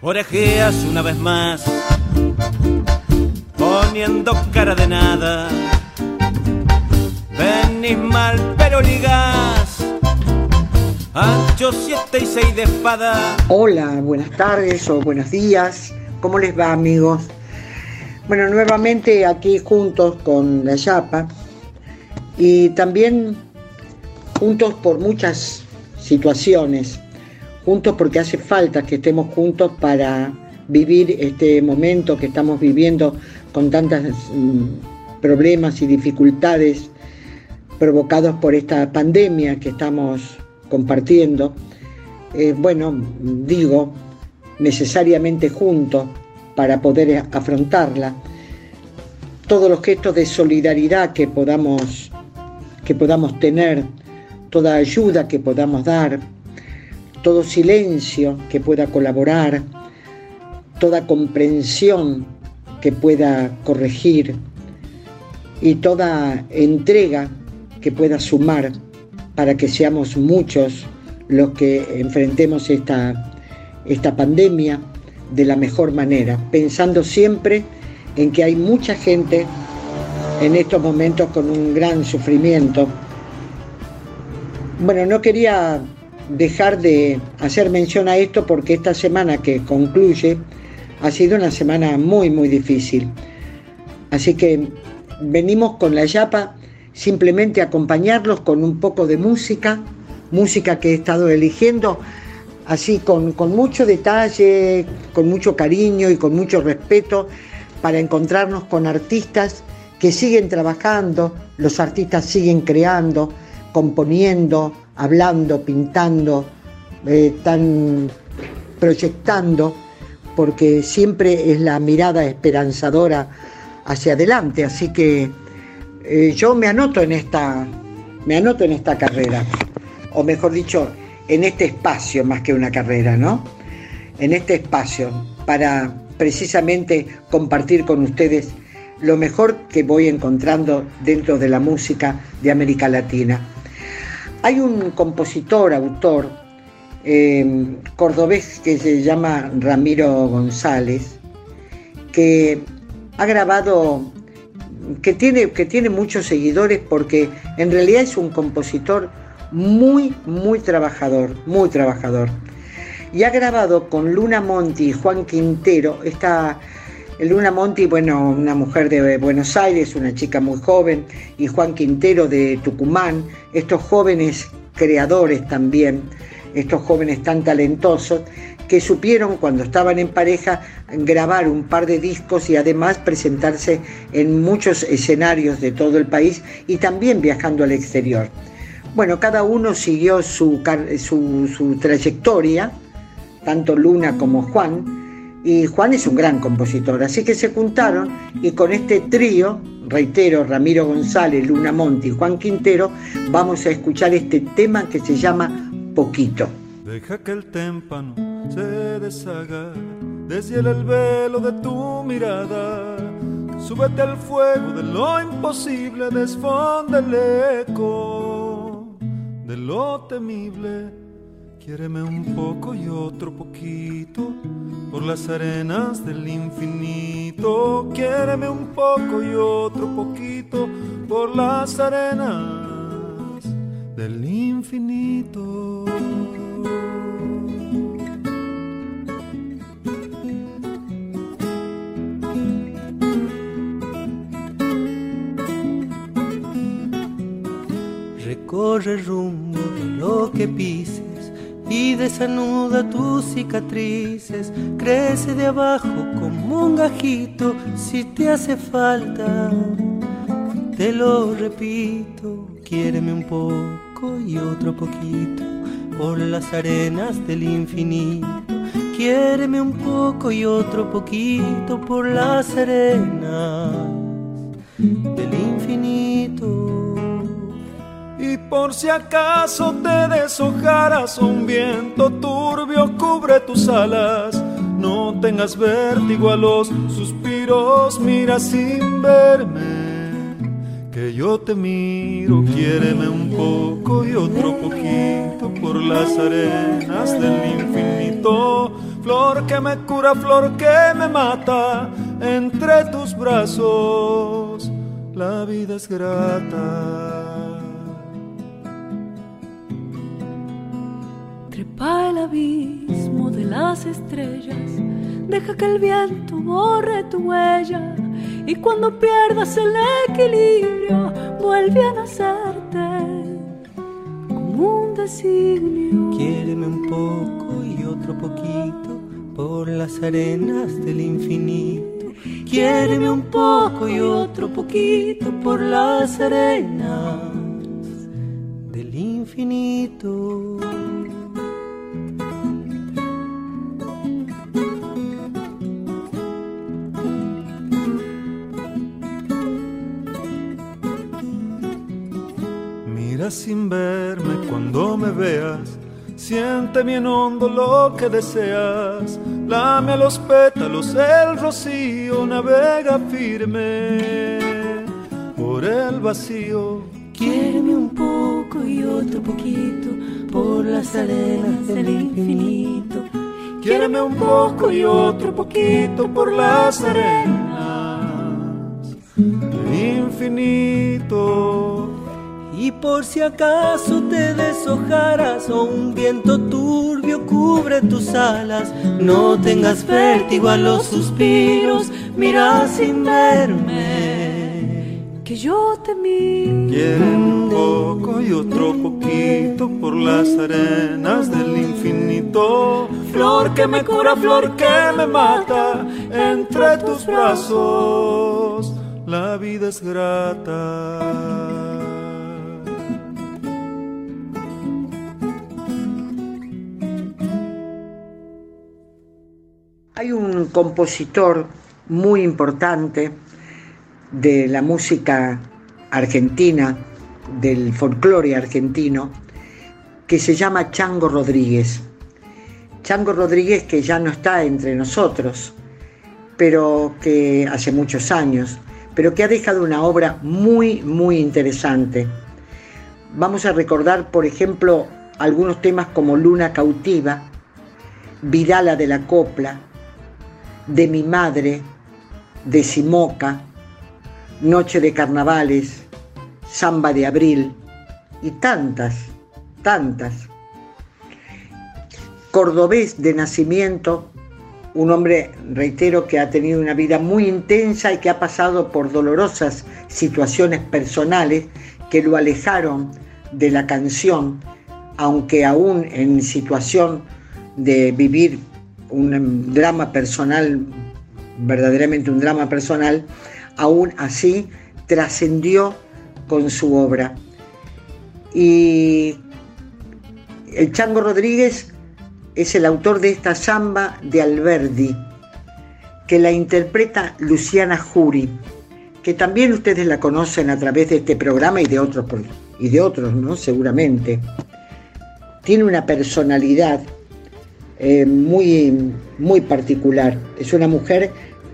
orejeas una vez más, poniendo cara de nada. Venís mal, pero ligás. Ancho siete y seis de espada. Hola, buenas tardes o buenos días. ¿Cómo les va, amigos? Bueno, nuevamente aquí juntos con la Yapa y también juntos por muchas situaciones, juntos porque hace falta que estemos juntos para vivir este momento que estamos viviendo con tantos mm, problemas y dificultades provocados por esta pandemia que estamos compartiendo. Eh, bueno, digo, necesariamente juntos para poder afrontarla. Todos los gestos de solidaridad que podamos, que podamos tener, toda ayuda que podamos dar, todo silencio que pueda colaborar, toda comprensión que pueda corregir y toda entrega que pueda sumar para que seamos muchos los que enfrentemos esta, esta pandemia de la mejor manera, pensando siempre en que hay mucha gente en estos momentos con un gran sufrimiento. Bueno, no quería dejar de hacer mención a esto porque esta semana que concluye ha sido una semana muy, muy difícil. Así que venimos con la Yapa simplemente acompañarlos con un poco de música, música que he estado eligiendo así con, con mucho detalle, con mucho cariño y con mucho respeto para encontrarnos con artistas que siguen trabajando, los artistas siguen creando, componiendo, hablando, pintando, eh, proyectando, porque siempre es la mirada esperanzadora hacia adelante. Así que eh, yo me anoto en esta, me anoto en esta carrera, o mejor dicho, en este espacio más que una carrera, ¿no? En este espacio para precisamente compartir con ustedes lo mejor que voy encontrando dentro de la música de América Latina. Hay un compositor, autor, em, cordobés que se llama Ramiro González, que ha grabado, que tiene, que tiene muchos seguidores porque en realidad es un compositor muy, muy trabajador, muy trabajador. Y ha grabado con Luna Monti y Juan Quintero esta Luna Monti, bueno, una mujer de Buenos Aires, una chica muy joven, y Juan Quintero de Tucumán, estos jóvenes creadores también, estos jóvenes tan talentosos, que supieron cuando estaban en pareja grabar un par de discos y además presentarse en muchos escenarios de todo el país y también viajando al exterior. Bueno, cada uno siguió su, su, su trayectoria, tanto Luna como Juan, y Juan es un gran compositor, así que se juntaron y con este trío, reitero, Ramiro González, Luna Monti y Juan Quintero, vamos a escuchar este tema que se llama Poquito. Deja que el témpano se deshaga, deshiela el velo de tu mirada, súbete al fuego de lo imposible, desfonde el eco de lo temible Quiéreme un poco y otro poquito por las arenas del infinito. Quiéreme un poco y otro poquito por las arenas del infinito. Recorre rumbo de lo que pise y desanuda tus cicatrices, crece de abajo como un gajito si te hace falta. Te lo repito, quiéreme un poco y otro poquito por las arenas del infinito. Quiéreme un poco y otro poquito por las arenas del infinito. Por si acaso te deshojaras un viento turbio cubre tus alas, no tengas vértigo a los suspiros, mira sin verme, que yo te miro, quiéreme un poco y otro poquito por las arenas del infinito flor que me cura, flor que me mata, entre tus brazos la vida es grata. El abismo de las estrellas, deja que el viento borre tu huella y cuando pierdas el equilibrio vuelve a nacerte como un designio. Quiéreme un poco y otro poquito por las arenas del infinito. Quiéreme un poco y otro poquito por las arenas del infinito. Sin verme cuando me veas. Siente bien hondo lo que deseas. Lame a los pétalos el rocío, navega firme por el vacío. Quiéreme un poco y otro poquito por las arenas del infinito. Quiéreme un poco y otro poquito por las arenas del infinito. Y por si acaso te deshojaras o un viento turbio cubre tus alas, no tengas vértigo a los suspiros, mira sin verme, que yo te miro. Quiero un poco y otro poquito por las arenas del infinito. Flor que me cura, flor que me mata, entre tus brazos la vida es grata. Hay un compositor muy importante de la música argentina, del folclore argentino, que se llama Chango Rodríguez. Chango Rodríguez que ya no está entre nosotros, pero que hace muchos años, pero que ha dejado una obra muy, muy interesante. Vamos a recordar, por ejemplo, algunos temas como Luna Cautiva, Vidala de la Copla, de mi madre, de Simoca, Noche de Carnavales, Samba de Abril y tantas, tantas. Cordobés de nacimiento, un hombre, reitero, que ha tenido una vida muy intensa y que ha pasado por dolorosas situaciones personales que lo alejaron de la canción, aunque aún en situación de vivir un drama personal, verdaderamente un drama personal, aún así trascendió con su obra. Y el Chango Rodríguez es el autor de esta samba de Alberdi, que la interpreta Luciana Jury, que también ustedes la conocen a través de este programa y de otros, y de otros ¿no? Seguramente. Tiene una personalidad eh, muy, muy particular. Es una mujer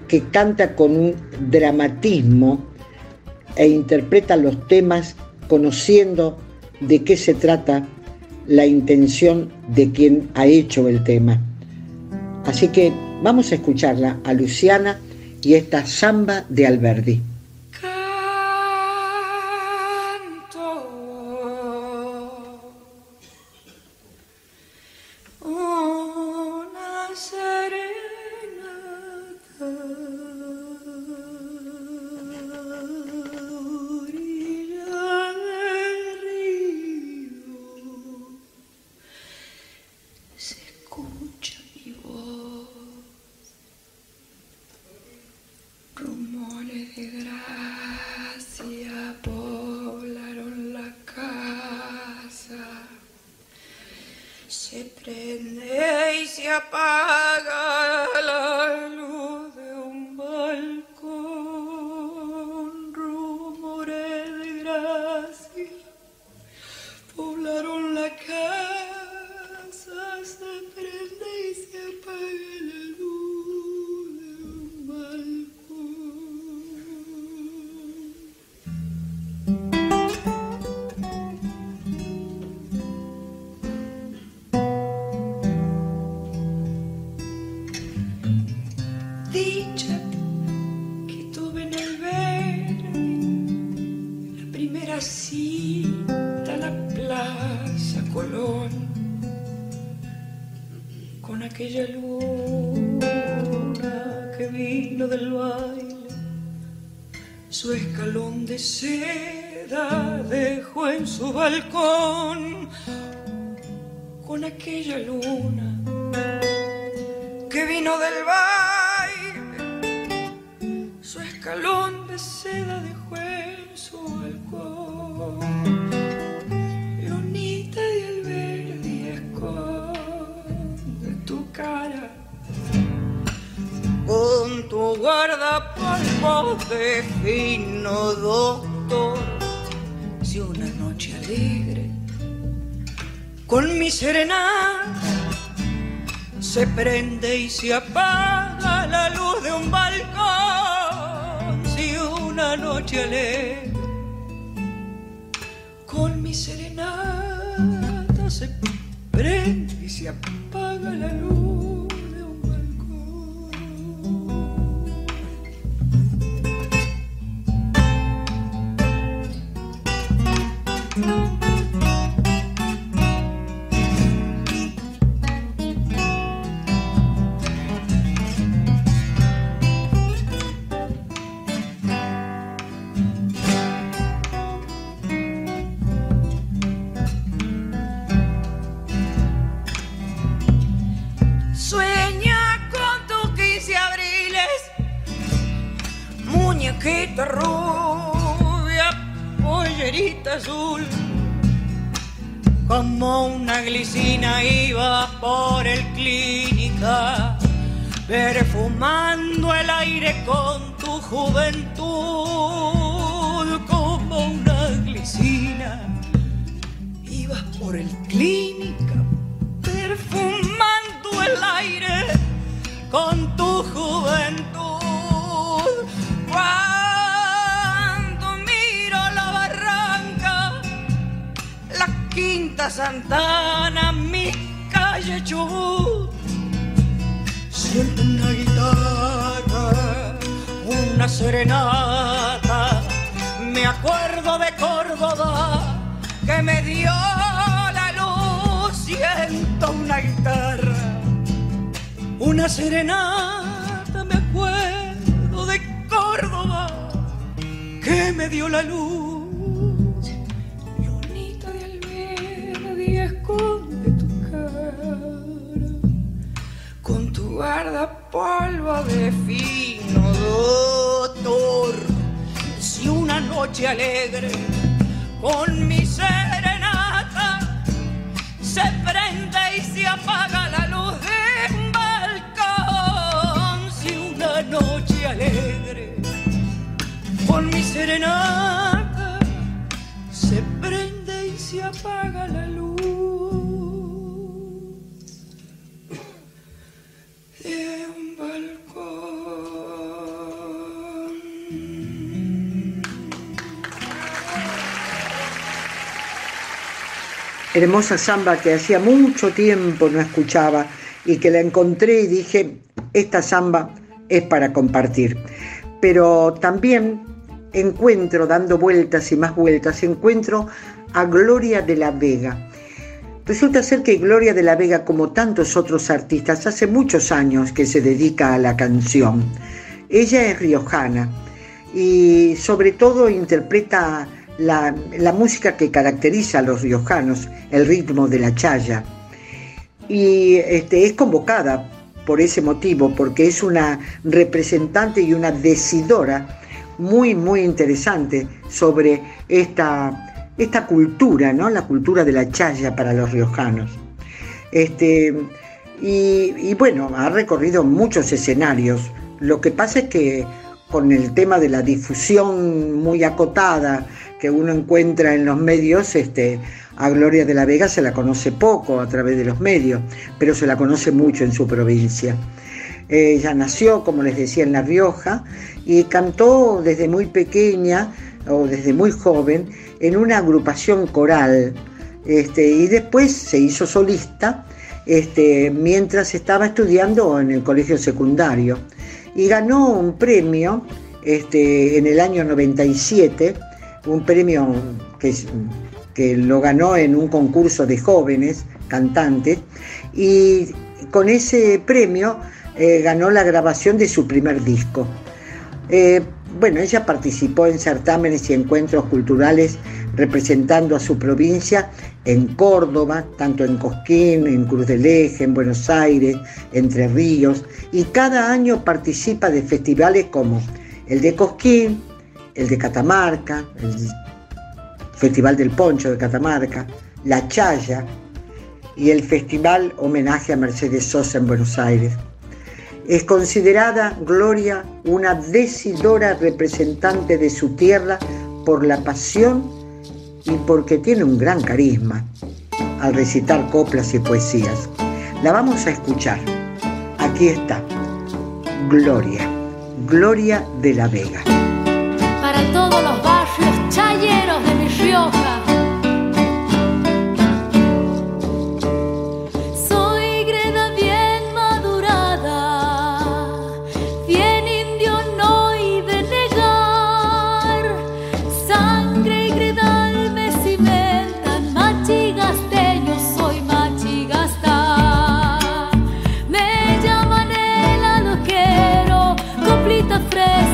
que canta con un dramatismo e interpreta los temas conociendo de qué se trata la intención de quien ha hecho el tema. Así que vamos a escucharla a Luciana y esta samba de Alberdi. Baile, su escalón de seda dejó en su balcón con aquella luna que vino del baile, su escalón de seda dejó con tu guardapolvo de fino doctor. Si una noche alegre con mi serenata se prende y se apaga la luz de un balcón. Si una noche alegre con mi serenata se prende y se apaga la luz balcón. Sueña perfumando el aire con tu juventud. Como una glicina, ibas por el clínica, perfumando el aire con tu juventud. Cuando miro la barranca, la quinta Santana, mi calle Chubut, siento una guitarra, una serenata, me acuerdo de Córdoba que me dio la luz, siento una guitarra una serenata, me acuerdo de Córdoba que me dio la luz. Con tu guardapolvo de fino doctor. Si una noche alegre con mi serenata se prende y se apaga la luz de un balcón. Si una noche alegre con mi serenata se prende y se apaga la luz Hermosa samba que hacía mucho tiempo no escuchaba y que la encontré y dije, esta samba es para compartir. Pero también encuentro, dando vueltas y más vueltas, encuentro a Gloria de la Vega. Resulta ser que Gloria de la Vega, como tantos otros artistas, hace muchos años que se dedica a la canción. Ella es riojana y sobre todo interpreta la, música que caracteriza a los riojanos, el ritmo de la chaya. Y este, es convocada por ese motivo, porque es una representante y una decidora muy, muy interesante sobre esta, esta cultura, ¿no? la cultura de la chaya para los riojanos. Este, y, y bueno, ha recorrido muchos escenarios. Lo que pasa es que con el tema de la difusión muy acotada que uno encuentra en los medios, este, a Gloria de la Vega se la conoce poco a través de los medios, pero se la conoce mucho en su provincia. Ella nació, como les decía, en La Rioja y cantó desde muy pequeña o desde muy joven en una agrupación coral este, y después se hizo solista este, mientras estaba estudiando en el colegio secundario y ganó un premio este, en el año 97, un premio que que lo ganó en un concurso de jóvenes cantantes y con ese premio eh, ganó la grabación de su primer disco. Eh, bueno, ella participó en certámenes y encuentros culturales representando a su provincia en Córdoba, tanto en Cosquín, en Cruz del Eje, en Buenos Aires, Entre Ríos, y cada año participa de festivales como el de Cosquín, el de Catamarca, el Festival del Poncho de Catamarca, La Chaya y el Festival Homenaje a Mercedes Sosa en Buenos Aires. Es considerada Gloria una decidora representante de su tierra por la pasión y porque tiene un gran carisma al recitar coplas y poesías. La vamos a escuchar. Aquí está, Gloria, Gloria de la Vega. Para todos los barrios chayeros de Mi Rioja the phrase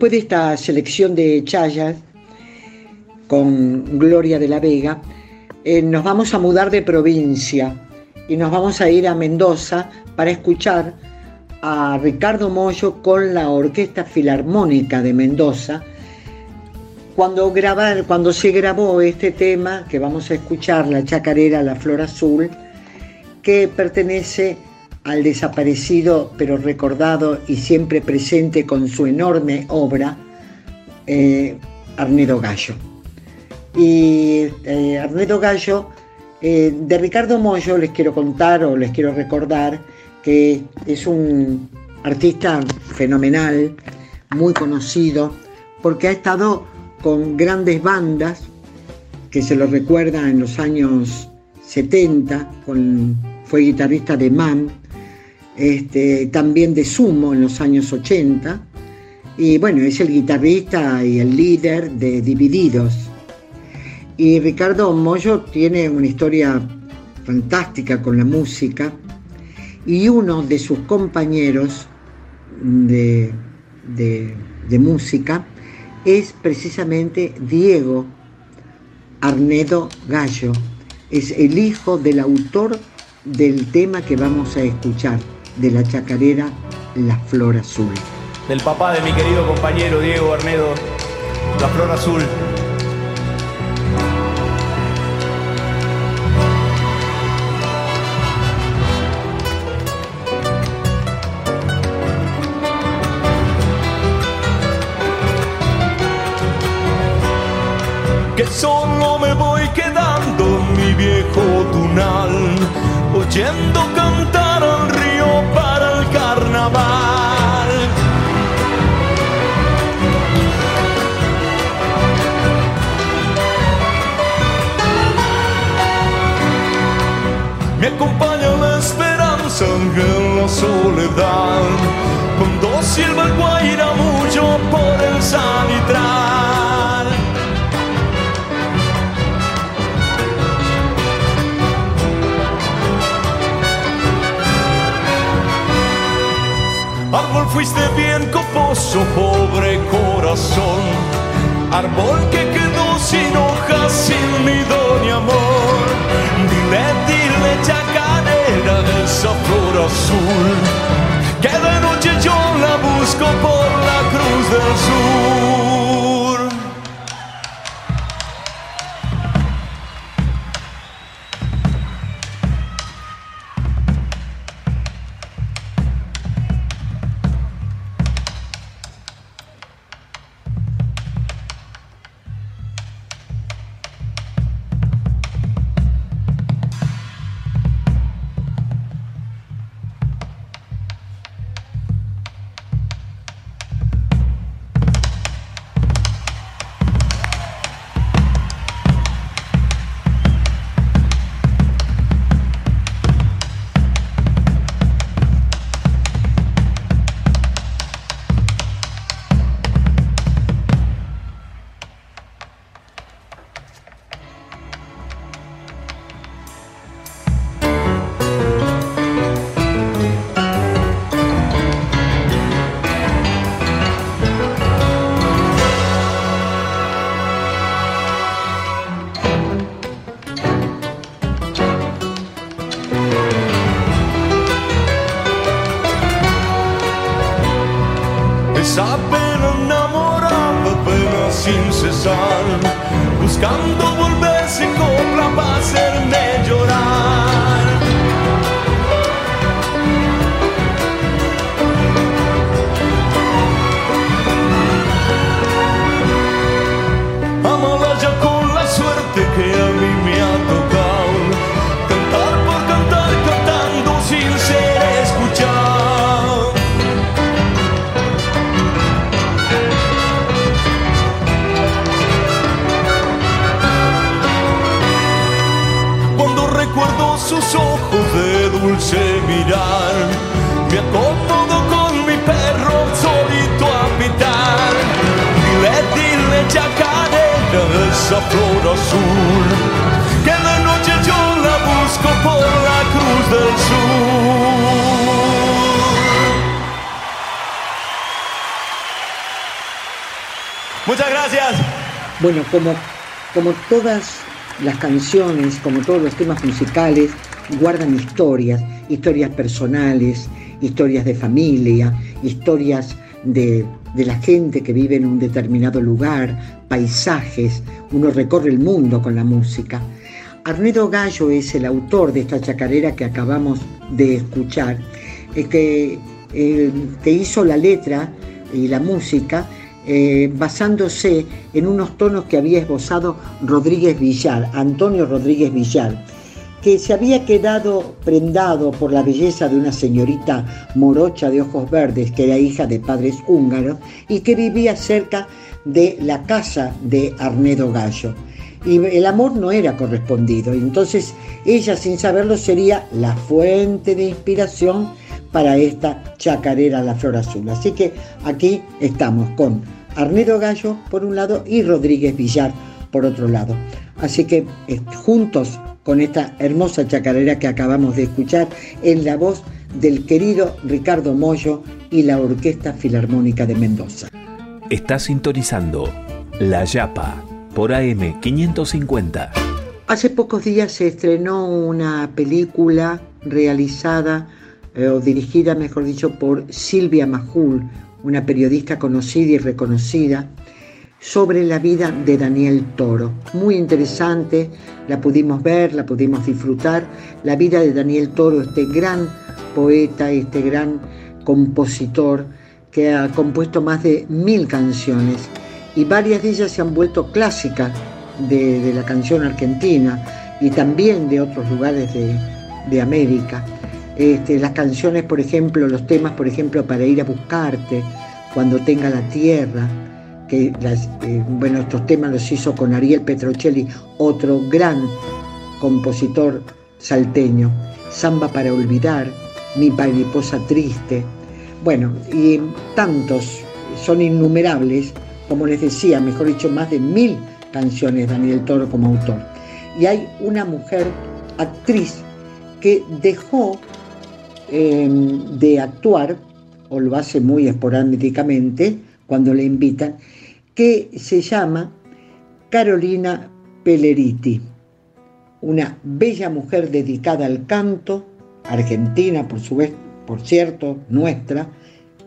después de esta selección de chayas con Gloria de la Vega, eh, nos vamos a mudar de provincia y nos vamos a ir a Mendoza para escuchar a Ricardo Mollo con la Orquesta Filarmónica de Mendoza. Cuando, grabar, cuando se grabó este tema que vamos a escuchar, la chacarera La Flor Azul, que pertenece al desaparecido pero recordado y siempre presente con su enorme obra, eh, Arnedo Gallo. Y eh, Arnedo Gallo, eh, de Ricardo Mollo les quiero contar o les quiero recordar que es un artista fenomenal, muy conocido, porque ha estado con grandes bandas, que se lo recuerda en los años 70, fue guitarrista de MAM, este, también de Sumo en los años 80, y bueno, es el guitarrista y el líder de Divididos. Y Ricardo Mollo tiene una historia fantástica con la música. Y uno de sus compañeros de, música es precisamente Diego Arnedo Gallo, es el hijo del autor del tema que vamos a escuchar, de la chacarera La Flor Azul. Del papá de mi querido compañero Diego Arnedo, La Flor Azul. que solo me voy quedando en mi viejo tunal, oyendo cantar soledad, cuando silba el guaira mucho por el salitral. Árbol fuiste bien coposo, pobre corazón. Árbol que quedó sin hojas, sin nido ni amor. Dile, dile, chacarera de esa flor Que de noche yo la busco por la cruz del sur. Ojos de dulce mirar, me acomodo con mi perro solito a pitar. Dile, dile, chacarera, esa flor azul, que de noche yo la busco por la cruz del sur. Muchas gracias. Bueno, como, como todas las canciones, como todos los temas musicales, guardan historias, historias personales, historias de familia, historias de, de, la gente que vive en un determinado lugar, paisajes, uno recorre el mundo con la música. Arnedo Gallo es el autor de esta chacarera que acabamos de escuchar, eh, que, eh, hizo la letra y la música eh, basándose en unos tonos que había esbozado Rodríguez Villar, Antonio Rodríguez Villar, que se había quedado prendado por la belleza de una señorita morocha de ojos verdes, que era hija de padres húngaros y que vivía cerca de la casa de Arnedo Gallo. Y el amor no era correspondido, entonces ella sin saberlo sería la fuente de inspiración para esta chacarera La Flor Azul. Así que aquí estamos con Arnedo Gallo por un lado y Rodríguez Villar por otro lado. Así que eh, juntos con esta hermosa chacarera que acabamos de escuchar en la voz del querido Ricardo Mollo y la Orquesta Filarmónica de Mendoza. Está sintonizando La Yapa por AM 550. Hace pocos días se estrenó una película realizada eh, o dirigida, mejor dicho, por Silvia Majul, una periodista conocida y reconocida, sobre la vida de Daniel Toro. Muy interesante, la pudimos ver, la pudimos disfrutar. La vida de Daniel Toro, este gran poeta, este gran compositor que ha compuesto más de mil canciones y varias de ellas se han vuelto clásicas de, la canción argentina y también de otros lugares de, América. Este, las canciones, por ejemplo, los temas, por ejemplo, para ir a buscarte, cuando tenga la tierra, que eh, bueno, estos temas los hizo con Ariel Petrocelli, otro gran compositor salteño, Samba para olvidar, Mi mariposa triste, bueno, y tantos, son innumerables, como les decía, mejor dicho, más de mil canciones Daniel Toro como autor. Y hay una mujer, actriz, que dejó em, de actuar, o lo hace muy esporádicamente, cuando le invitan, que se llama Carolina Peleriti, una bella mujer dedicada al canto, argentina por su vez, por cierto, nuestra,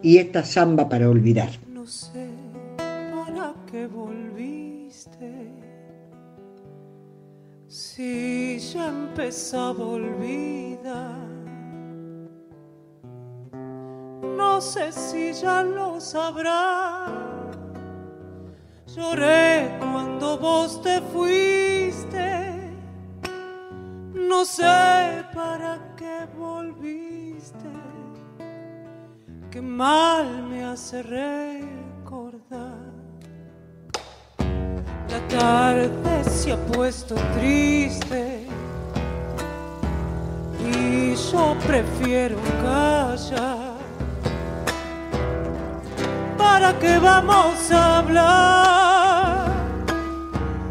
y esta samba para olvidar. No sé para qué volviste, si ya empezaba a olvidar. No sé si ya lo sabrás Lloré cuando vos te fuiste, no sé para qué volviste, qué mal me hace recordar. La tarde se ha puesto triste y yo prefiero callar. ¿Para qué vamos a hablar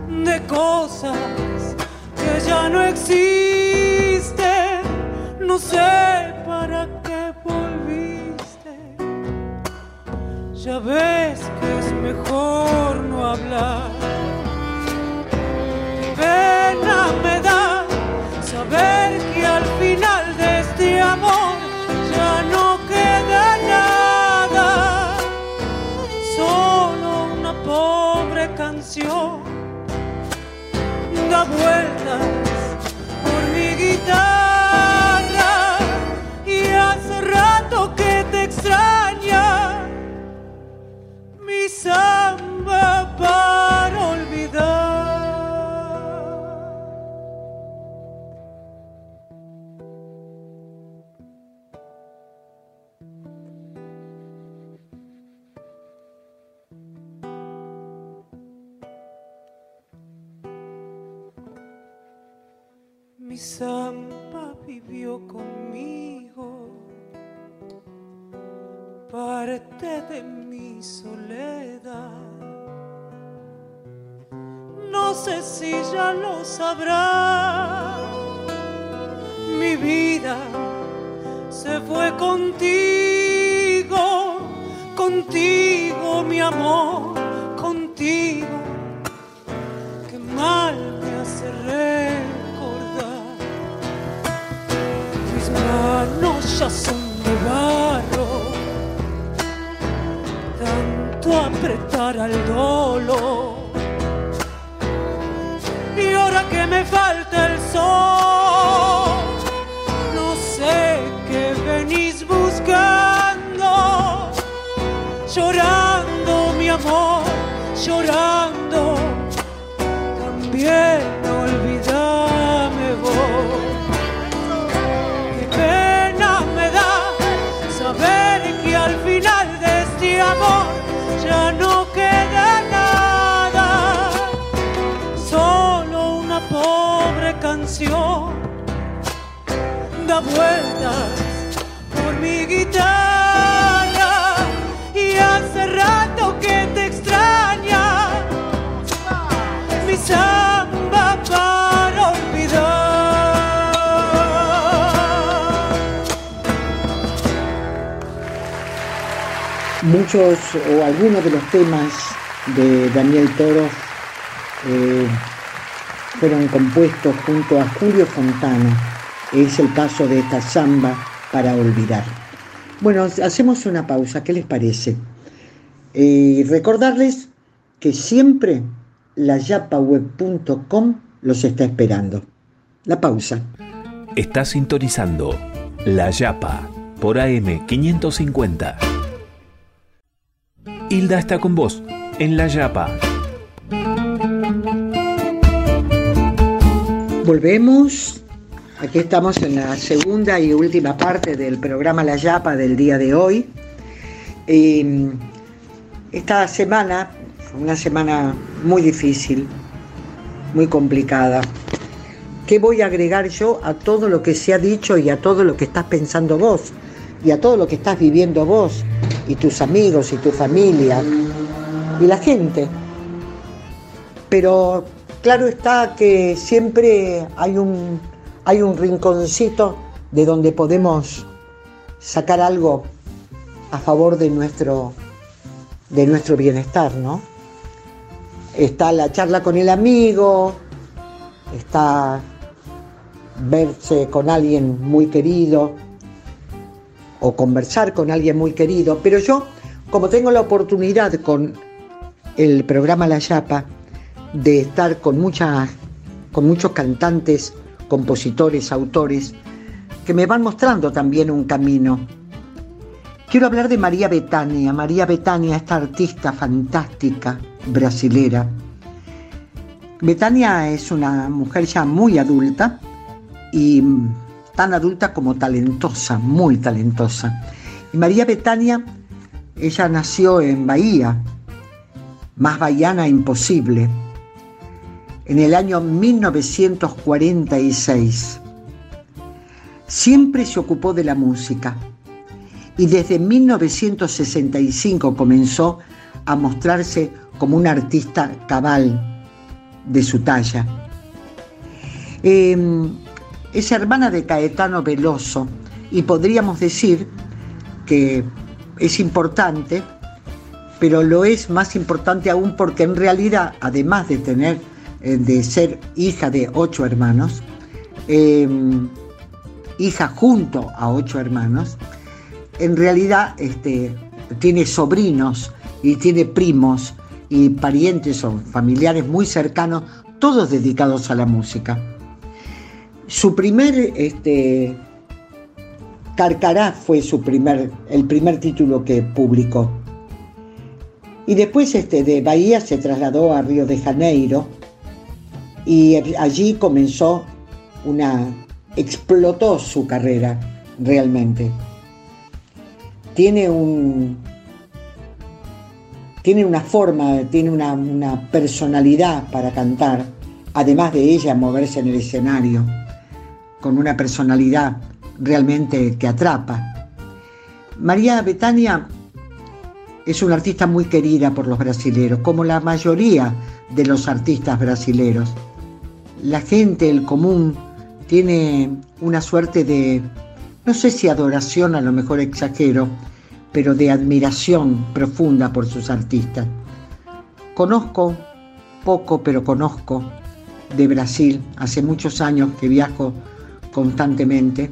de cosas que ya no existen? No sé para qué volviste. Ya ves que es mejor no hablar. Pena me da saber si ya lo sabrá. Mi vida se fue contigo, contigo mi amor, contigo. Qué mal me hace recordar. Mis manos ya son de barro, tanto apretar al dolor me falta el sol, no sé qué venís buscando, llorando mi amor, llorando, da vueltas por mi guitarra y hace rato que te extraña mi samba para olvidar. Muchos o algunos de los temas de Daniel Toro eh, fueron compuestos junto a Julio Fontana. Es el caso de esta samba para olvidar. Bueno, hacemos una pausa, ¿qué les parece? Eh, recordarles que siempre la yapaweb.com los está esperando. La pausa. Está sintonizando La Yapa por AM550. Hilda está con vos en La Yapa. Volvemos. Aquí estamos en la segunda y última parte del programa La Yapa del día de hoy. Eh, esta semana fue una semana muy difícil, muy complicada. ¿Qué voy a agregar yo a todo lo que se ha dicho y a todo lo que estás pensando vos? Y a todo lo que estás viviendo vos y tus amigos y tu familia y la gente. Pero claro está que siempre hay un, hay un rinconcito de donde podemos sacar algo a favor de nuestro, de nuestro bienestar, ¿no? Está la charla con el amigo, está verse con alguien muy querido o conversar con alguien muy querido, pero yo, como tengo la oportunidad con el programa La Yapa de estar con, con muchos cantantes, compositores, autores, que me van mostrando también un camino. Quiero hablar de María Betania. María Betania, esta artista fantástica brasilera. Betania es una mujer ya muy adulta y tan adulta como talentosa, muy talentosa. Y María Betania, ella nació en Bahía, más bahiana imposible, en el año 1946. Siempre se ocupó de la música y desde 1965 comenzó a mostrarse como un artista cabal de su talla. Eh, es hermana de Caetano Veloso y podríamos decir que es importante, pero lo es más importante aún porque en realidad, además de tener, de ser hija de ocho hermanos, eh, hija junto a ocho hermanos, en realidad este, tiene sobrinos y tiene primos y parientes o familiares muy cercanos, todos dedicados a la música. Su primer este, Carcará fue su primer, el primer título que publicó. Y después este, de Bahía se trasladó a Río de Janeiro y allí comenzó una, explotó su carrera realmente. Tiene un, tiene una forma, tiene una, una, personalidad para cantar, además de ella moverse en el escenario, con una personalidad realmente que atrapa. María Betania es una artista muy querida por los brasileros, como la mayoría de los artistas brasileros. La gente, el común, tiene una suerte de, no sé si adoración, a lo mejor exagero, pero de admiración profunda por sus artistas. Conozco poco, pero conozco de Brasil, hace muchos años que viajo constantemente,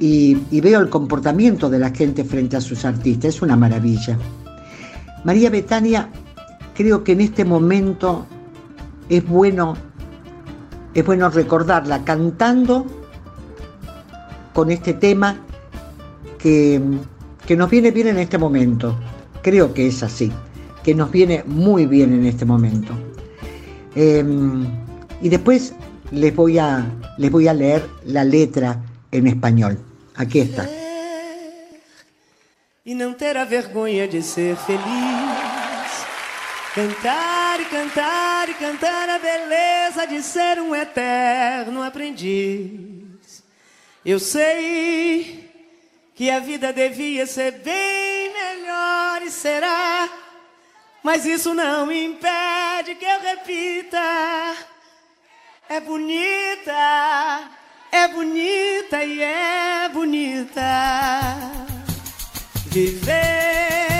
y, veo el comportamiento de la gente frente a sus artistas. Es una maravilla. María Betania, creo que en este momento es bueno, es bueno recordarla cantando con este tema que, que nos viene bien en este momento. Creo que es así, que nos viene muy bien en este momento. Em, y después les voy, a, les voy a leer la letra en español. Aqui está. E não ter a vergonha de ser feliz. Cantar e cantar e cantar a beleza de ser um eterno aprendiz. Eu sei que a vida devia ser bem melhor e será, mas isso não impede que eu repita. É bonita é bonita e é bonita viver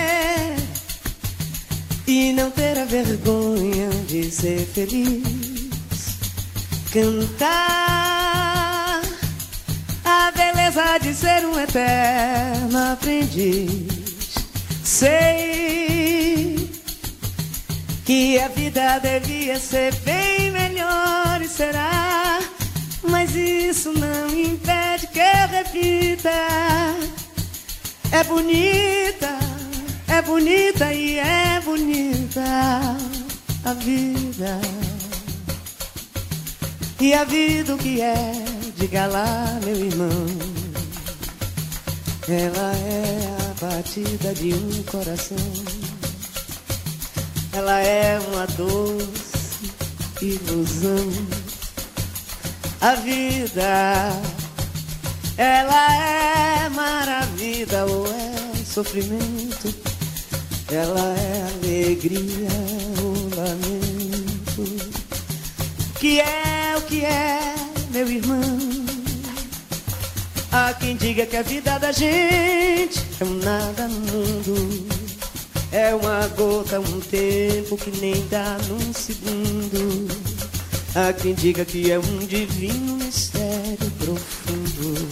e não ter a vergonha de ser feliz. Cantar a beleza de ser um eterno aprendiz. Sei que a vida devia ser bem melhor e será mas isso não impede que eu repita. É bonita, é bonita e é bonita a vida. E a vida o que é, diga lá, meu irmão. Ela é a batida de um coração. Ela é uma doce ilusão a vida. Ela é maravilha ou é sofrimento? Ela é alegria ou lamento? Que é o que é, meu irmão? Há quem diga que a vida da gente é um nada no mundo. É uma gota, um tempo que nem dá num segundo. Há quem diga que é um divino mistério profundo.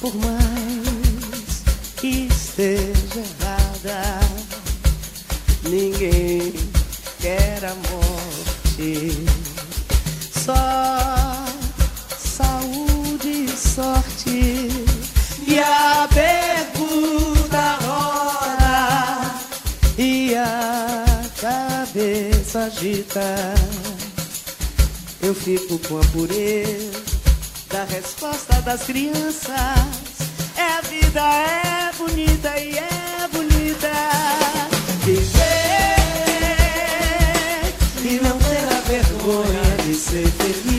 por mais que esteja errada. Ninguém quer a morte, só saúde e sorte. E a pergunta cabeça agita, eu fico com a pureza da resposta das crianças. É a vida, é bonita e é bonita. Viver e não ter a vergonha de ser feliz.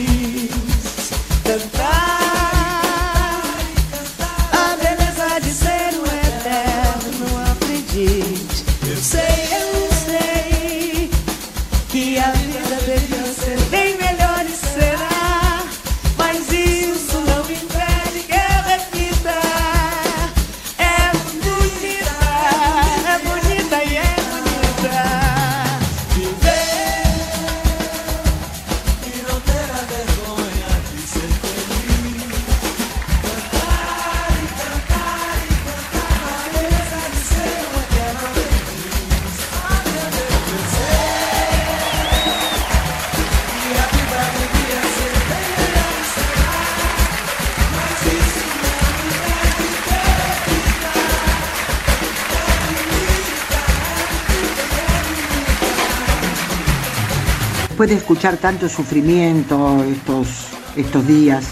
De escuchar tanto sufrimiento estos, estos días,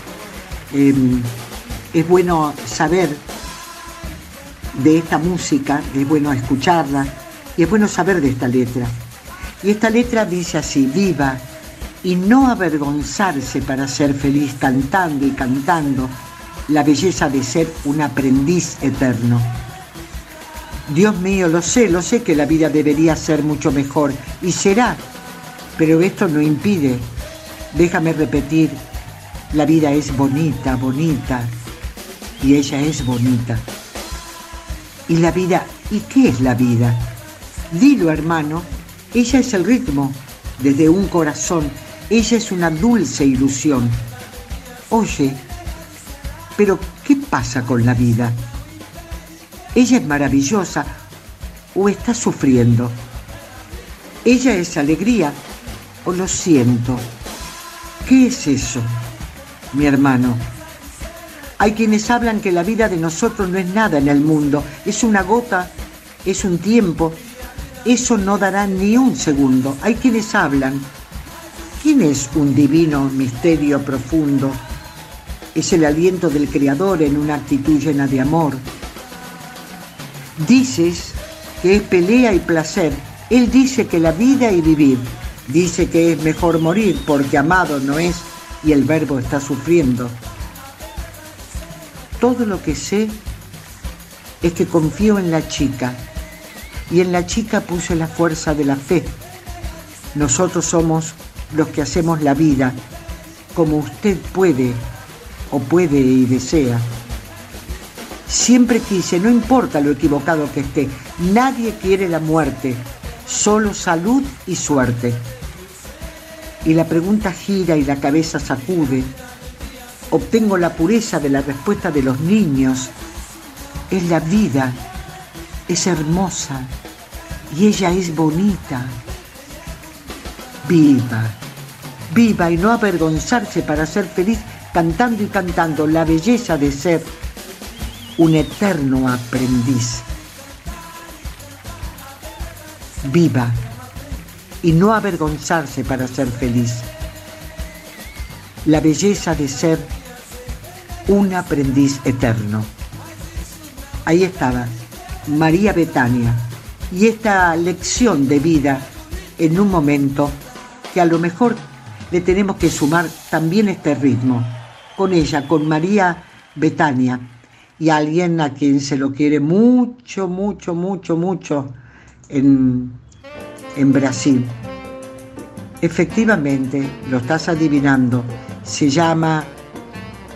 em, es bueno saber de esta música, es bueno escucharla y es bueno saber de esta letra. Y esta letra dice así, viva y no avergonzarse para ser feliz cantando y cantando la belleza de ser un aprendiz eterno. Dios mío, lo sé, lo sé que la vida debería ser mucho mejor y será, pero esto no impide, déjame repetir, la vida es bonita, bonita y ella es bonita. Y la vida, ¿y qué es la vida? Dilo hermano, ella es el ritmo desde un corazón, ella es una dulce ilusión. Oye, pero ¿qué pasa con la vida? Ella es maravillosa o está sufriendo. Ella es alegría o lo siento. ¿Qué es eso, mi hermano? Hay quienes hablan que la vida de nosotros no es nada en el mundo, es una gota, es un tiempo, eso no dará ni un segundo. Hay quienes hablan. ¿Quién es un divino misterio profundo? Es el aliento del Creador en una actitud llena de amor. Dices que es pelea y placer. Él dice que la vida y vivir. Dice que es mejor morir porque amado no es y el verbo está sufriendo. Todo lo que sé es que confío en la chica y en la chica puse la fuerza de la fe. Nosotros somos los que hacemos la vida como usted puede o puede y desea. Siempre quise, no importa lo equivocado que esté, nadie quiere la muerte, solo salud y suerte. Y la pregunta gira y la cabeza sacude. Obtengo la pureza de la respuesta de los niños. Es la vida, es hermosa y ella es bonita. Viva, viva y no avergonzarse para ser feliz cantando y cantando la belleza de ser un eterno aprendiz. Viva y no avergonzarse para ser feliz. La belleza de ser un aprendiz eterno. Ahí estaba María Betania y esta lección de vida en un momento que a lo mejor le tenemos que sumar también este ritmo con ella, con María Betania y alguien a quien se lo quiere mucho, mucho, mucho, mucho en, en Brasil. Efectivamente, lo estás adivinando, se llama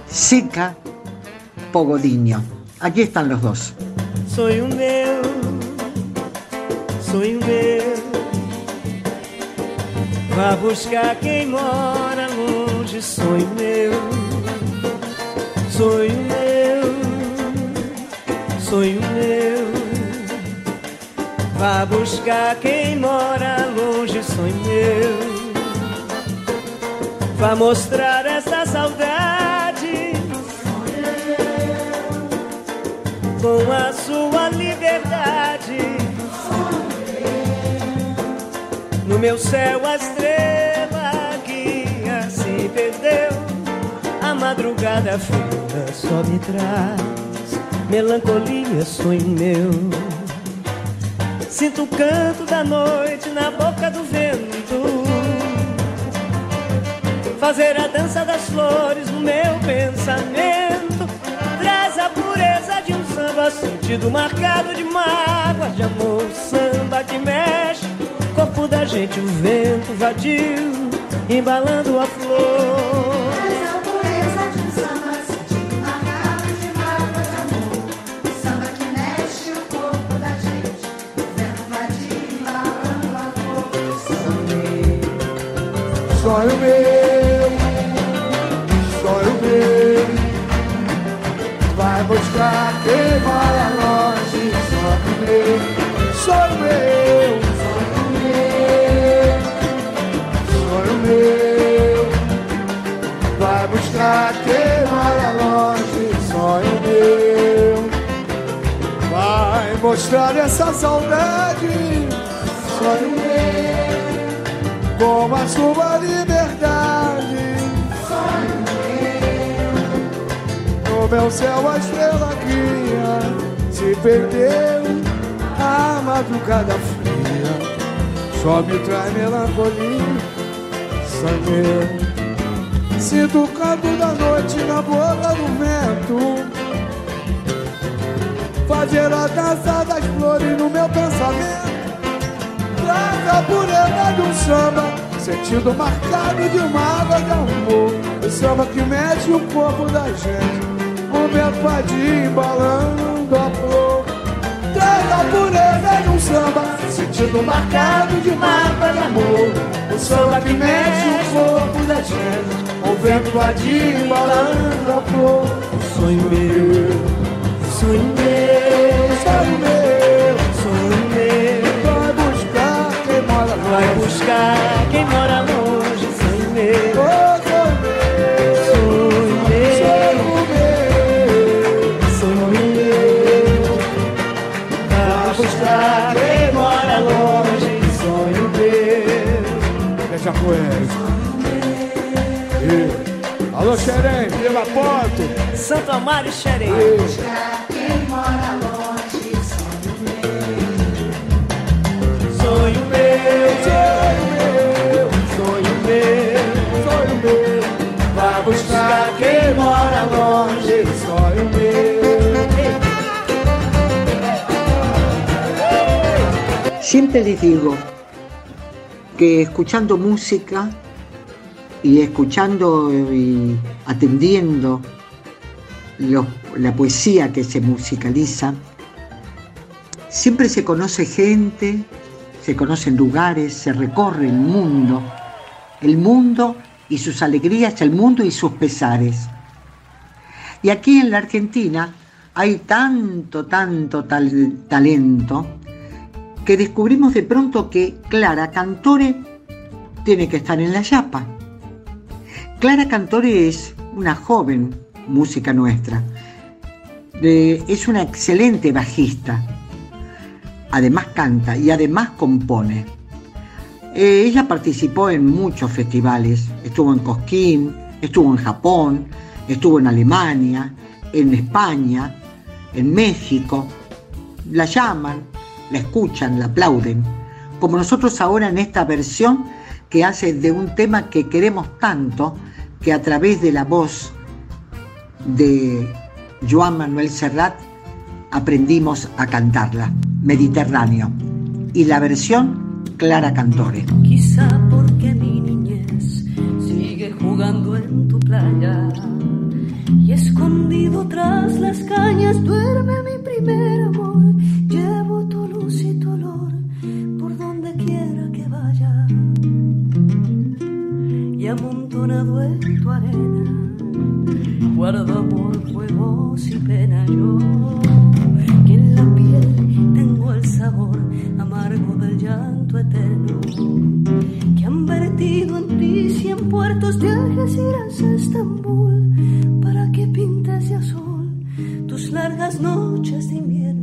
Seca Pogodinho. Aquí están los dos. Sonho meu, sonho meu. Vá buscar quem mora longe, sonho meu, sonho meu, sonho meu. Vá buscar quem mora longe, sonho meu. Vá mostrar essa saudade com a sua liberdade. No meu céu a estrela guia se perdeu. A madrugada fria só me traz melancolia, sonho meu. Sinto o canto da noite na boca do vento. Fazer a dança das flores no meu pensamento. Traz a pureza de um samba, sentido marcado de mágoa, de amor. Samba que mexe, corpo da gente, o vento vadio, embalando a flor. Sonho meu, sonho meu, vai buscar quem mora longe. Sonho meu, sonho meu, sonho meu, vai buscar quem mora longe. Sonho meu, vai mostrar essa saudade. Sonho meu como a sua liberdade. No meu céu a estrela guia se perdeu, a madrugada fria só me traz melancolia. Meu, Sinto o canto da noite na boca do vento Fazer a dança das flores no meu pensamento Traz a pureza um samba Sentido marcado de uma água de amor. O samba que mexe o corpo da gente Um vento vadio embalando a flor. Traz a pureza de um samba Sentido marcado de uma água de amor. O samba que mexe o corpo da gente O vento vadio embalando a flor. Sonho meu, sonho meu, Sonho meu, Vai buscar quem mora longe, sonho meu, sonho meu, sonho meu. Vai buscar quem mora longe, sonho meu. Deixa com ele Alô, Xerém, Vila Ponto Santo Amaro e Xerém. Siempre les digo que escuchando música y escuchando y atendiendo la poesía que se musicaliza, siempre se conoce gente, se conocen lugares, se recorre el mundo, el mundo y sus alegrías, el mundo y sus pesares. Y aquí en la Argentina hay tanto, tanto tal- talento que descubrimos de pronto que Clara Cantore tiene que estar en la Yapa. Clara Cantore es una joven música nuestra. Es una excelente bajista. Además canta y además compone. Eh, ella participó en muchos festivales. Estuvo en Cosquín, estuvo en Japón, estuvo en Alemania, en España, en México. La llaman, la escuchan, la aplauden. Como nosotros ahora en esta versión que hace de un tema que queremos tanto, que a través de la voz de Joan Manuel Serrat aprendimos a cantarla, Mediterráneo. Y la versión Clara Cantore. Quizá porque mi niñez sigue jugando en tu playa escondido tras las cañas. Duerme mi primer amor. Llevo tu luz y tu olor por donde quiera que vaya. Y amontonado en tu arena guardo amor, juegos y pena yo. Que en la piel tengo el sabor amargo del llanto eterno que han vertido en ti cien puertos de Algeciras a Estambul largas noches de invierno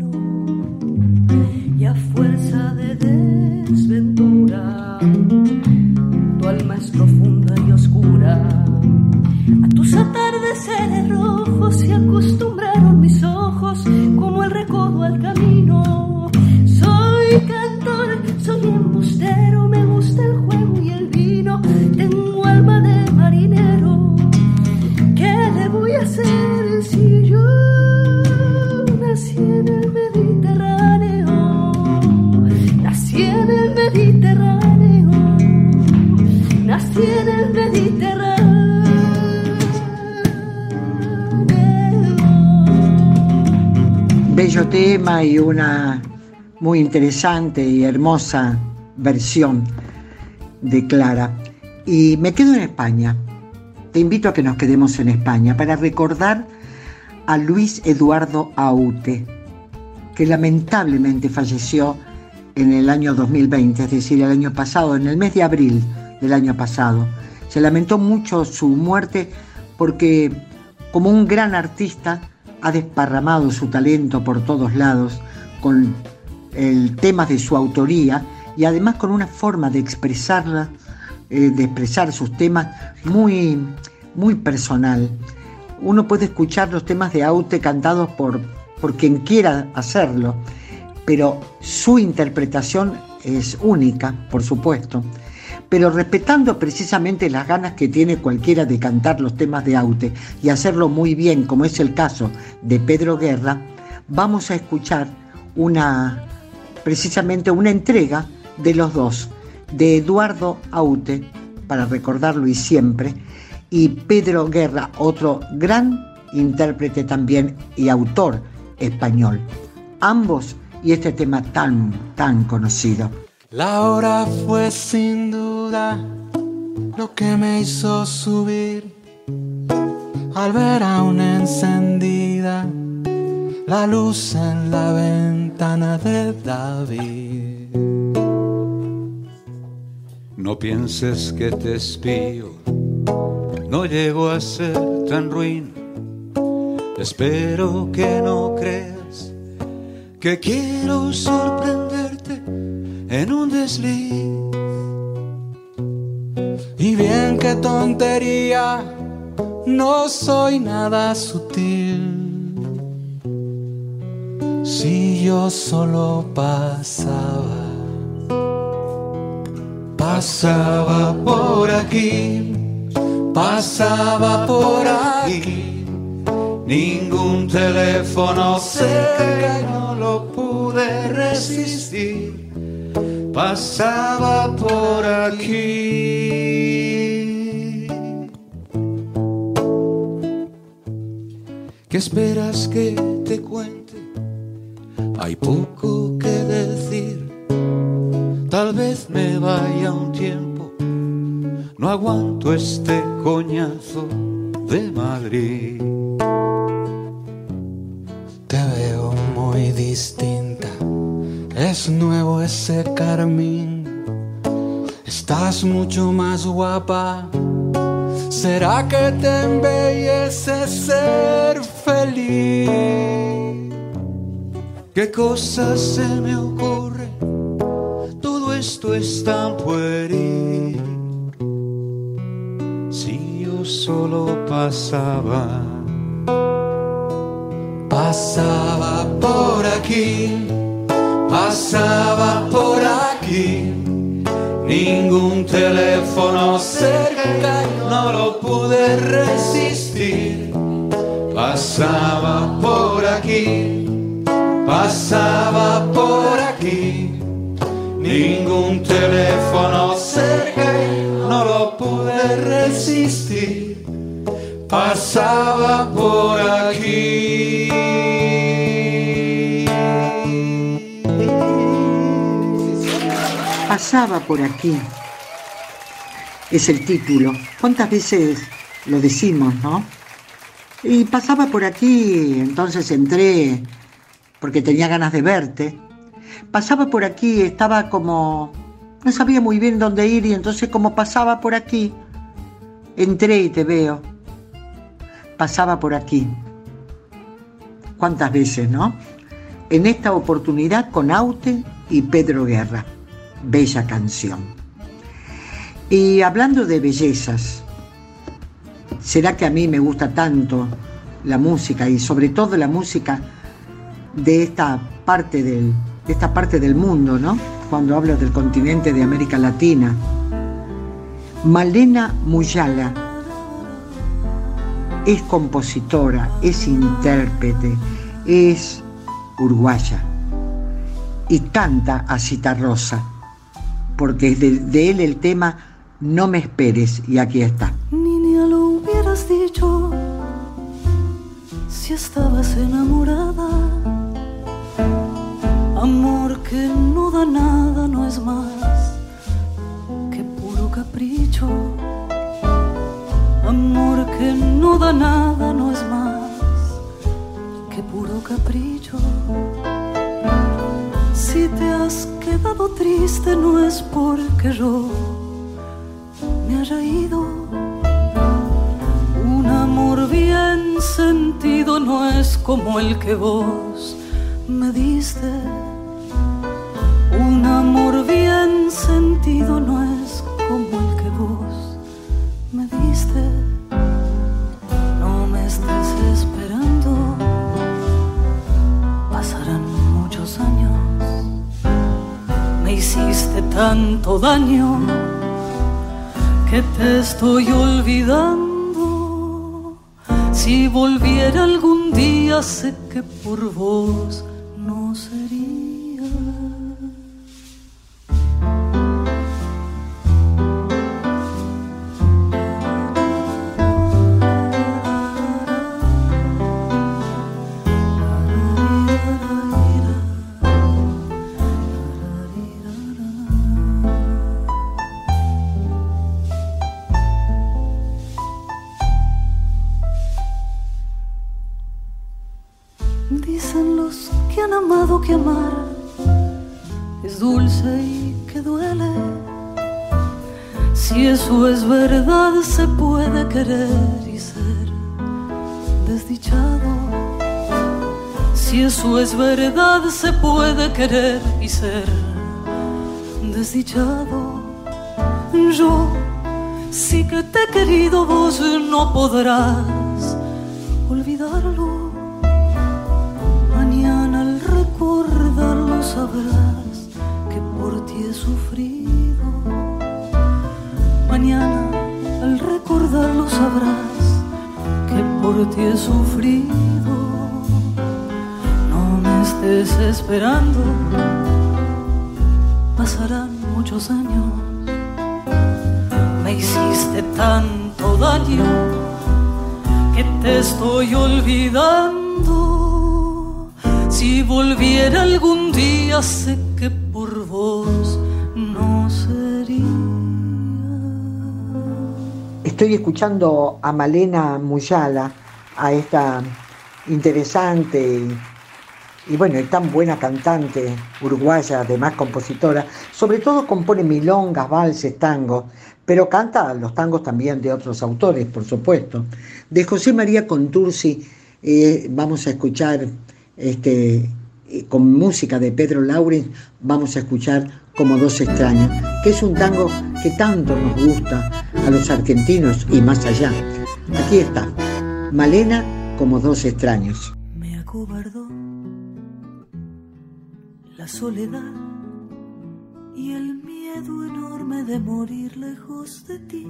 y una muy interesante y hermosa versión de Clara. Y me quedo en España. Te invito a que nos quedemos en España para recordar a Luis Eduardo Aute, que lamentablemente falleció en el año 2020, es decir, el año pasado, en el mes de abril del año pasado. Se lamentó mucho su muerte porque como un gran artista ha desparramado su talento por todos lados con el tema de su autoría y además con una forma de expresarla, eh, de expresar sus temas muy, muy personal. Uno puede escuchar los temas de Aute cantados por, por quien quiera hacerlo, pero su interpretación es única, por supuesto. Pero respetando precisamente las ganas que tiene cualquiera de cantar los temas de Aute y hacerlo muy bien, como es el caso de Pedro Guerra, vamos a escuchar una precisamente una entrega de los dos, de Eduardo Aute, para recordarlo y siempre, y Pedro Guerra, otro gran intérprete también y autor español. Ambos y este tema tan, tan conocido. La hora fue sin duda lo que me hizo subir al ver a una encendida la luz en la ventana de David. No pienses que te espío, no llego a ser tan ruin. Espero que no creas que quiero sorprenderte en un desliz. Y bien, qué tontería, no soy nada sutil. Si yo solo pasaba, pasaba por aquí, pasaba por aquí, ningún teléfono cerca no lo pude resistir, pasaba por aquí. ¿Qué esperas que te cuente? hay poco que decir. Tal vez me vaya un tiempo, no aguanto este coñazo de Madrid. Te veo muy distinta, es nuevo ese carmín. Estás mucho más guapa. ¿Será que te embellece ser feliz? ¿Qué cosas se me ocurre? Todo esto es tan pueril. Si yo solo pasaba, pasaba por aquí, pasaba por aquí. Ningún teléfono cerca, no lo pude resistir. Pasaba por aquí pasaba por aquí. Ningún teléfono cerca no lo pude resistir. Pasaba por aquí. Pasaba por aquí. Es el título. ¿Cuántas veces lo decimos, no? Y pasaba por aquí, entonces entré porque tenía ganas de verte. Pasaba por aquí, estaba como... No sabía muy bien dónde ir y entonces como pasaba por aquí, entré y te veo. Pasaba por aquí. ¿Cuántas veces, no? En esta oportunidad con Aute y Pedro Guerra. Bella canción. Y hablando de bellezas, ¿será que a mí me gusta tanto la música y sobre todo la música de esta parte del, de esta parte del mundo, ¿no? Cuando hablo del continente de América Latina. Malena Muyala es compositora, es intérprete, es uruguaya y canta a Rosa, porque es de, de, él el tema No me esperes y aquí está. Niña, lo hubieras dicho si estabas enamorada Amor que no da nada no es más que puro capricho. Amor que no da nada no es más que puro capricho. Quedado triste no es porque yo me haya ido. Un amor bien sentido no es como el que vos me diste un amor bien sentido no es como el que vos me diste. Tanto daño que te estoy olvidando. Si volviera algún día, sé que por vos Dicen los que han amado que amar es dulce y que duele. Si eso es verdad, se puede querer y ser desdichado. Si eso es verdad, se puede querer y ser desdichado. Yo sí que te he querido, vos no podrás sabrás que por ti he sufrido. Mañana al recordarlo sabrás que por ti he sufrido. No me estés esperando, pasarán muchos años. Me hiciste tanto daño que te estoy olvidando. Si volviera algún día, sé que por vos no sería. Estoy escuchando a Malena Muyala, a esta interesante y, bueno, tan buena cantante uruguaya, además compositora. Sobre todo compone milongas, valses, tangos, pero canta los tangos también de otros autores, por supuesto. De José María Contursi eh, vamos a escuchar, este, eh, con música de Pedro Laurens, vamos a escuchar Como dos extraños, que es un tango que tanto nos gusta a los argentinos y más allá. Aquí está, Malena como dos extraños. Me acobardó la soledad y el miedo enorme de morir lejos de ti.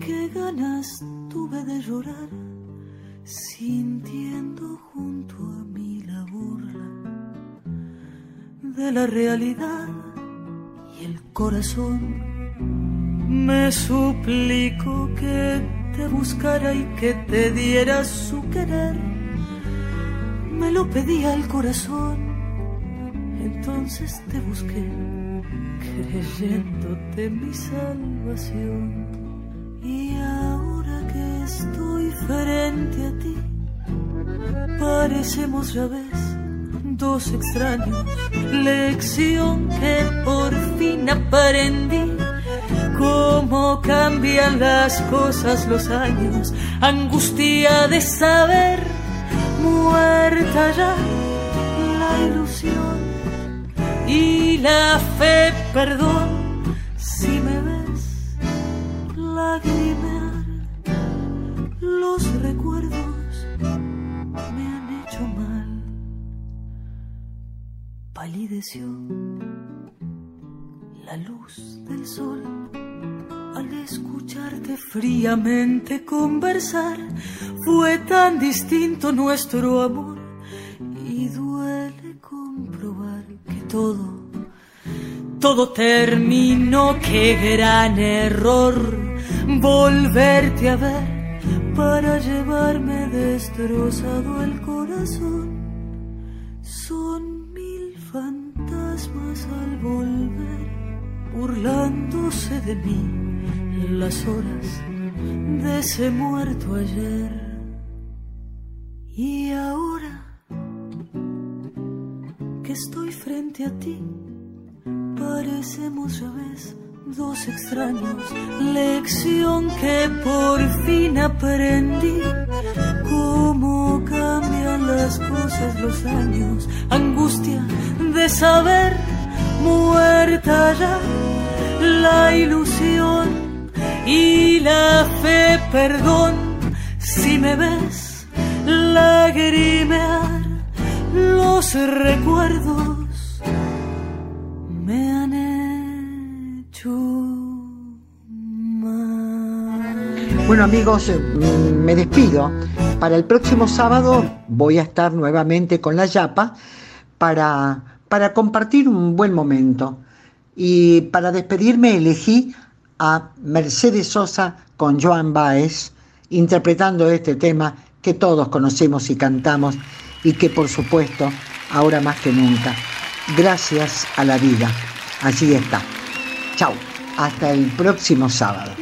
Qué ganas tuve de llorar sintiendo junto a mí la burla de la realidad y el corazón me suplicó que te buscara y que te diera su querer. Me lo pedía el corazón, entonces te busqué, creyéndote mi salvación. Y estoy frente a ti, parecemos ya ves dos extraños. Lección que por fin aprendí. Cómo cambian las cosas los años, angustia de saber, muerta ya la ilusión. Y la fe, perdón, si me ves lagrimear, los recuerdos me han hecho mal, palideció la luz del sol al escucharte fríamente conversar, fue tan distinto nuestro amor y duele comprobar que todo, todo terminó, qué gran error volverte a ver para llevarme destrozado el corazón. Son mil fantasmas al volver burlándose de mí las horas de ese muerto ayer. Y ahora que estoy frente a ti, parecemos ya ves dos extraños. Lección que por fin aprendí. Cómo cambian las cosas los años. Angustia de saber muerta ya la ilusión y la fe, perdón, si me ves lagrimear, los recuerdos Bueno amigos, mm, me despido. Para el próximo sábado voy a estar nuevamente con la Yapa para, para compartir un buen momento. Y para despedirme elegí a Mercedes Sosa con Joan Baez interpretando este tema que todos conocemos y cantamos y que por supuesto ahora más que nunca, gracias a la vida. Allí está. Chao. Hasta el próximo sábado.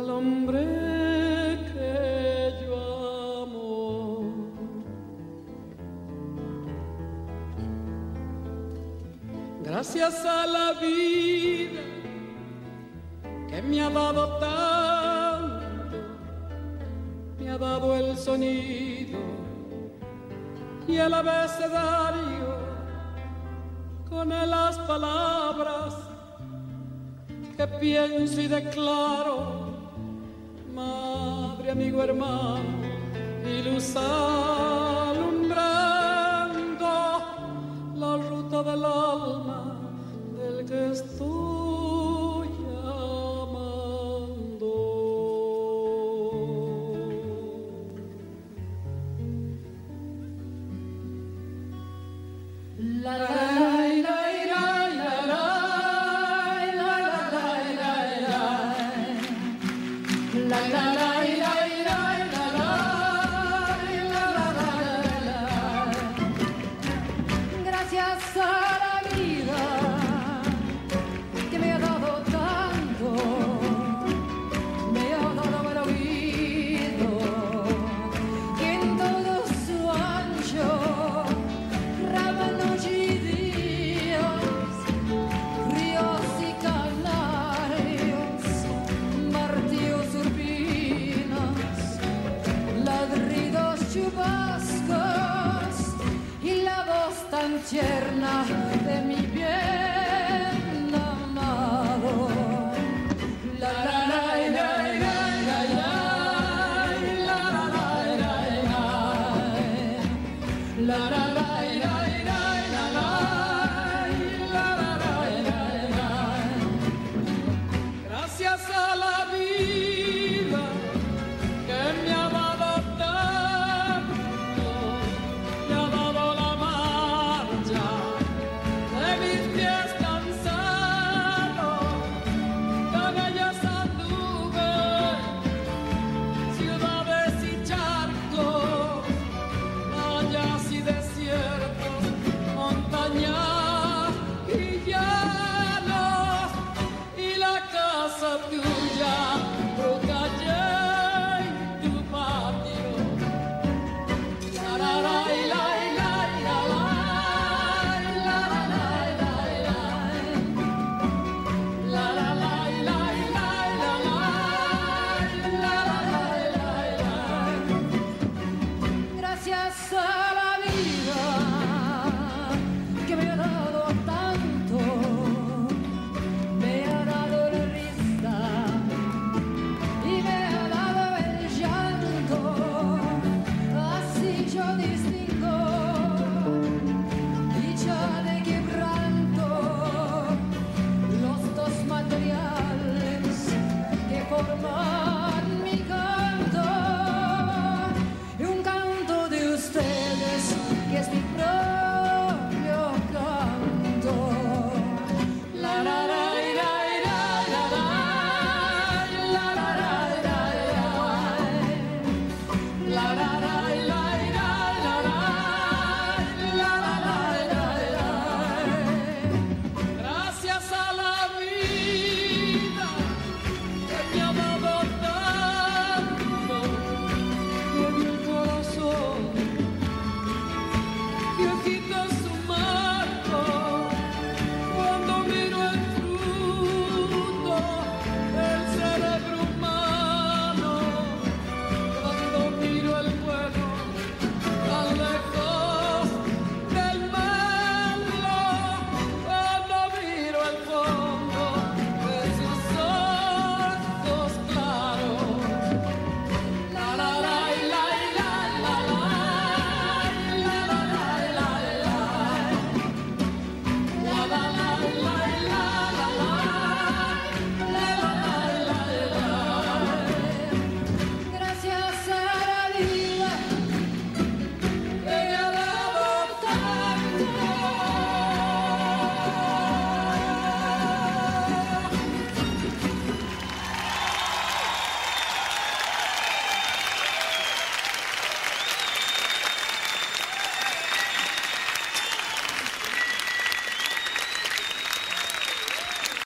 al hombre que yo amo. Gracias a la vida que me ha dado tanto, me ha dado el sonido y el abecedario con las palabras que pienso y declaro, madre, amigo, hermano, y luz alumbrando la ruta del alma del que estoy amando. Tierna.